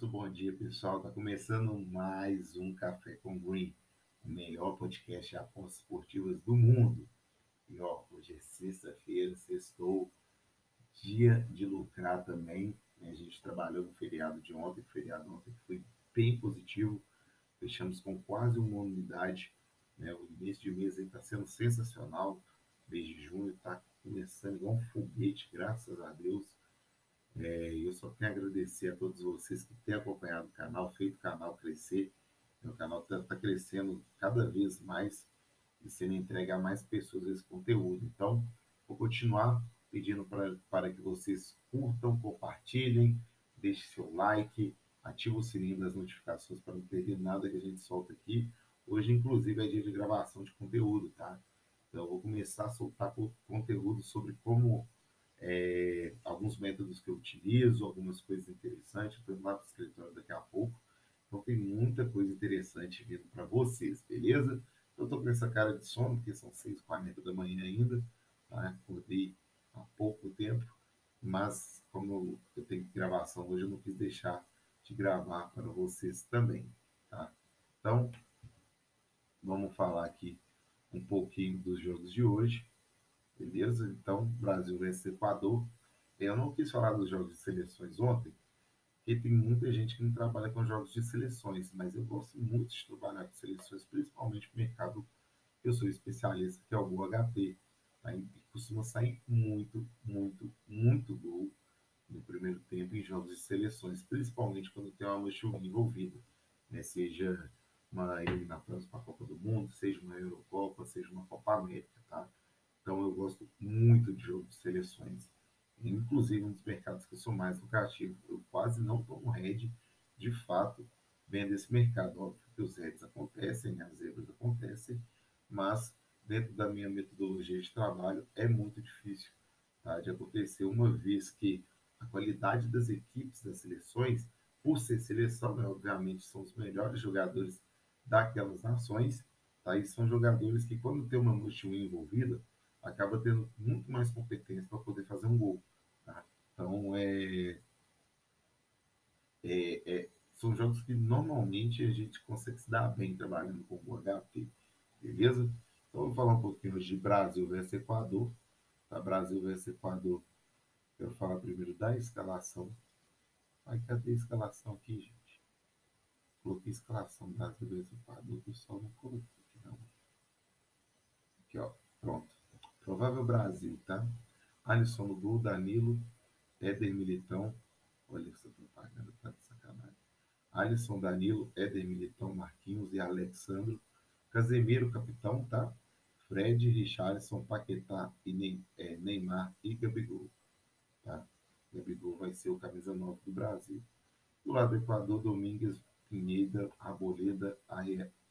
Muito bom dia, pessoal. Está começando mais um Café com Green, o melhor podcast de apostas esportivas do mundo. E ó, hoje é sexta-feira, sextou, dia de lucrar também. Né? A gente trabalhou no feriado de ontem, feriado ontem foi bem positivo. Fechamos com quase uma unidade. Né? O início de mês está sendo sensacional. Mês de junho está começando igual um foguete, graças a Deus. É, eu só quero agradecer a todos vocês que têm acompanhado o canal, feito o canal crescer. O canal está tá crescendo cada vez mais e sendo entregue a mais pessoas esse conteúdo. Então, vou continuar pedindo pra, para que vocês curtam, compartilhem, deixem seu like, ative o sininho das notificações para não perder nada que a gente solta aqui. Hoje, inclusive, é dia de gravação de conteúdo, tá? Então, eu vou começar a soltar conteúdo sobre como é, alguns métodos que eu utilizo, algumas coisas interessantes. Estou indo lá para o escritório daqui a pouco. Então tem muita coisa interessante vindo para vocês, beleza? Eu estou com essa cara de sono, porque são 6h40 da manhã ainda. Tá? Acordei há pouco tempo, mas como eu tenho gravação hoje, eu não quis deixar de gravar para vocês também. Tá? Então, vamos falar aqui um pouquinho dos jogos de hoje. Beleza? Então, Brasil vence Equador. Eu não quis falar dos jogos de seleções ontem, porque tem muita gente que não trabalha com jogos de seleções, mas eu gosto muito de trabalhar com seleções, principalmente no mercado que eu sou especialista, que é o Gol HT. Tá? E costuma sair muito, muito, muito gol no primeiro tempo em jogos de seleções, principalmente quando tem uma mancha envolvida, né? seja uma eliminatória para a Copa do Mundo, seja uma Eurocopa, seja uma Copa América, tá? Então eu gosto muito de jogo de seleções. Inclusive um dos mercados que eu sou mais lucrativo. Eu quase não tomo head de fato vendo esse mercado. Óbvio que os heads acontecem, as zebras acontecem, mas dentro da minha metodologia de trabalho é muito difícil tá, de acontecer, uma vez que a qualidade das equipes das seleções, por ser seleção, né, obviamente são os melhores jogadores daquelas nações, tá, e são jogadores que quando tem uma multi envolvida, acaba tendo muito mais competência para poder fazer um gol. Tá? Então, é, é, é, são jogos que normalmente a gente consegue se dar bem trabalhando com o HP, beleza? Então, vou falar um pouquinho de Brasil versus Equador. Tá? Brasil versus Equador. Quero falar primeiro da escalação. Ai, cadê a escalação aqui, gente? Coloquei escalação Brasil versus Equador, o pessoal não colocou aqui, não. Aqui, ó. Provável Brasil, tá? Alisson no Danilo, Éder Militão. Olha essa propaganda, tá de sacanagem. Alisson, Danilo, Éder Militão, Marquinhos e Alexandro. Casemiro, capitão, tá? Fred, Richarlison, Paquetá e é, Neymar e Gabigol, tá? Gabigol vai ser o camisa 9 do Brasil. Do lado do Equador, Domingues, Pinheira, Arboleda,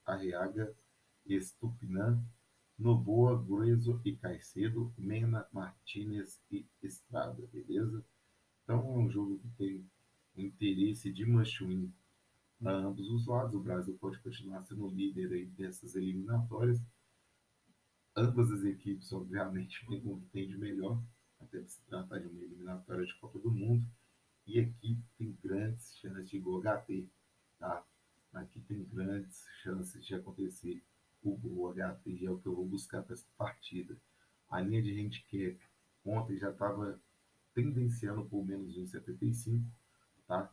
Arreaga, Estupinã, Noboa, Grueso e Caicedo, Mena, Martinez e Estrada, beleza? Então é um jogo que tem interesse de Manchuin para ambos os lados. O Brasil pode continuar sendo líder aí dessas eliminatórias. Ambas as equipes, obviamente, têm de melhor, até se tratar de uma eliminatória de Copa do Mundo. E aqui tem grandes chances de gol HT, tá? Aqui tem grandes chances de acontecer o, o HT é o que eu vou buscar para essa partida. A linha de handicap ontem já estava tendenciando por menos 1,75, tá?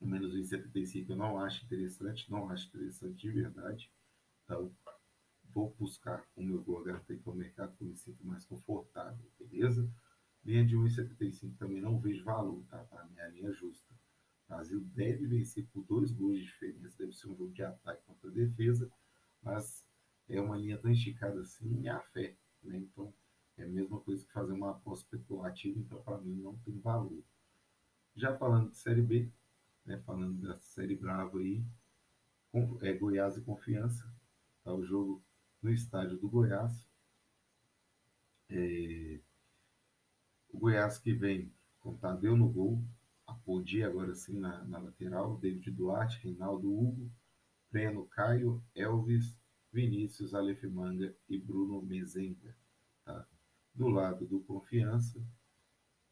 O menos 1,75 eu não acho interessante, não acho interessante de verdade. Então, vou buscar o meu gol que é o mercado que eu me sinto mais confortável, beleza? Linha de 1,75 também não vejo valor, tá? Para minha linha justa. O Brasil deve vencer por dois gols de diferença, deve ser um jogo de ataque contra defesa mas é uma linha tão esticada assim, é a fé, né? Então, é a mesma coisa que fazer uma aposta especulativa, então para mim não tem valor. Já falando de Série B, né, falando da Série Brava aí, com, é Goiás e Confiança, tá o jogo no estádio do Goiás. É, o Goiás que vem com Tadeu no gol, Apodi agora sim na, na lateral, David Duarte, Reinaldo Hugo, Breno Caio, Elvis, Vinícius Aleph Manga e Bruno Mezenga. Tá? Do lado do Confiança,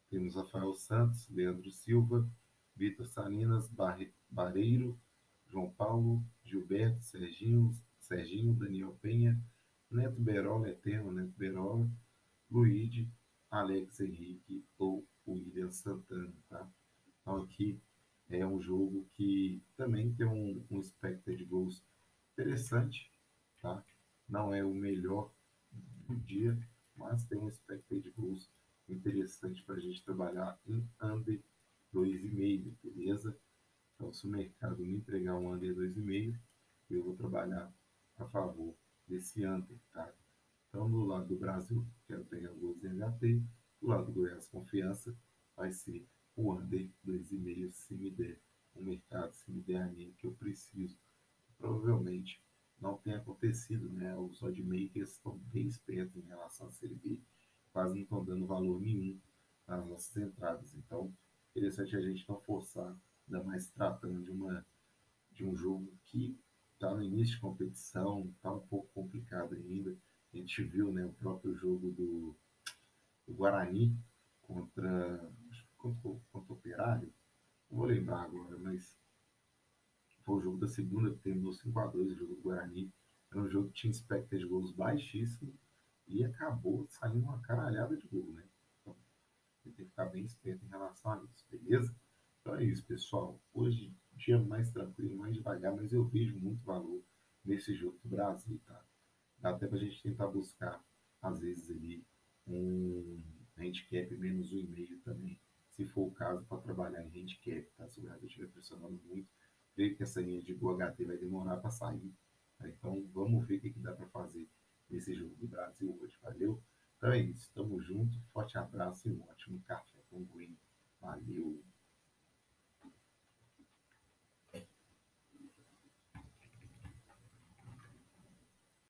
temos Rafael Santos, Leandro Silva, Vitor Salinas, Barre, Barreiro, João Paulo, Gilberto, Serginho, Serginho, Daniel Penha, Neto Berola, Eterno Neto Berola, Luíde, Alex Henrique ou William Santana, tá? Então aqui é um jogo que também tem um, um interessante, tá? Não é o melhor do dia, mas tem um expected goals interessante para a gente trabalhar em under 2,5, beleza? Então, se o mercado me entregar um under 2,5, eu vou trabalhar a favor desse under, tá? Então, do lado do Brasil, quero pegar gols em HT, do lado do Goiás Confiança, vai ser o under 2,5 se me der o mercado, se me der a linha que eu preciso. Provavelmente acontecido, né? Os oddmakers estão bem espertos em relação à Série B, quase não estão dando valor nenhum nas nossas entradas. Então, interessante a gente não forçar, ainda mais tratando de, uma, de um jogo que está no início de competição, está um pouco complicado ainda. A gente viu né, o próprio jogo do, do Guarani contra, contra, contra o Operário, não vou lembrar agora, mas foi o jogo da segunda que terminou 5x2, o jogo do Guarani. Era um jogo que tinha expected gols baixíssimo e acabou saindo uma caralhada de gol, né? Então, tem que ficar bem esperto em relação a isso, beleza? Então é isso, pessoal. Hoje, dia mais tranquilo, mais devagar, mas eu vejo muito valor nesse jogo do Brasil, tá? Dá até pra gente tentar buscar, às vezes, ali, um handicap menos um e meio também, se for o caso, para trabalhar em handicap, tá? Se o Brasil estiver pressionando muito, creio que essa linha de HT vai demorar para sair. Tá? Então, vamos ver o que, dá para fazer nesse jogo do Brasil hoje, valeu? Então é isso, tamo junto, forte abraço e um ótimo café com Green. Valeu!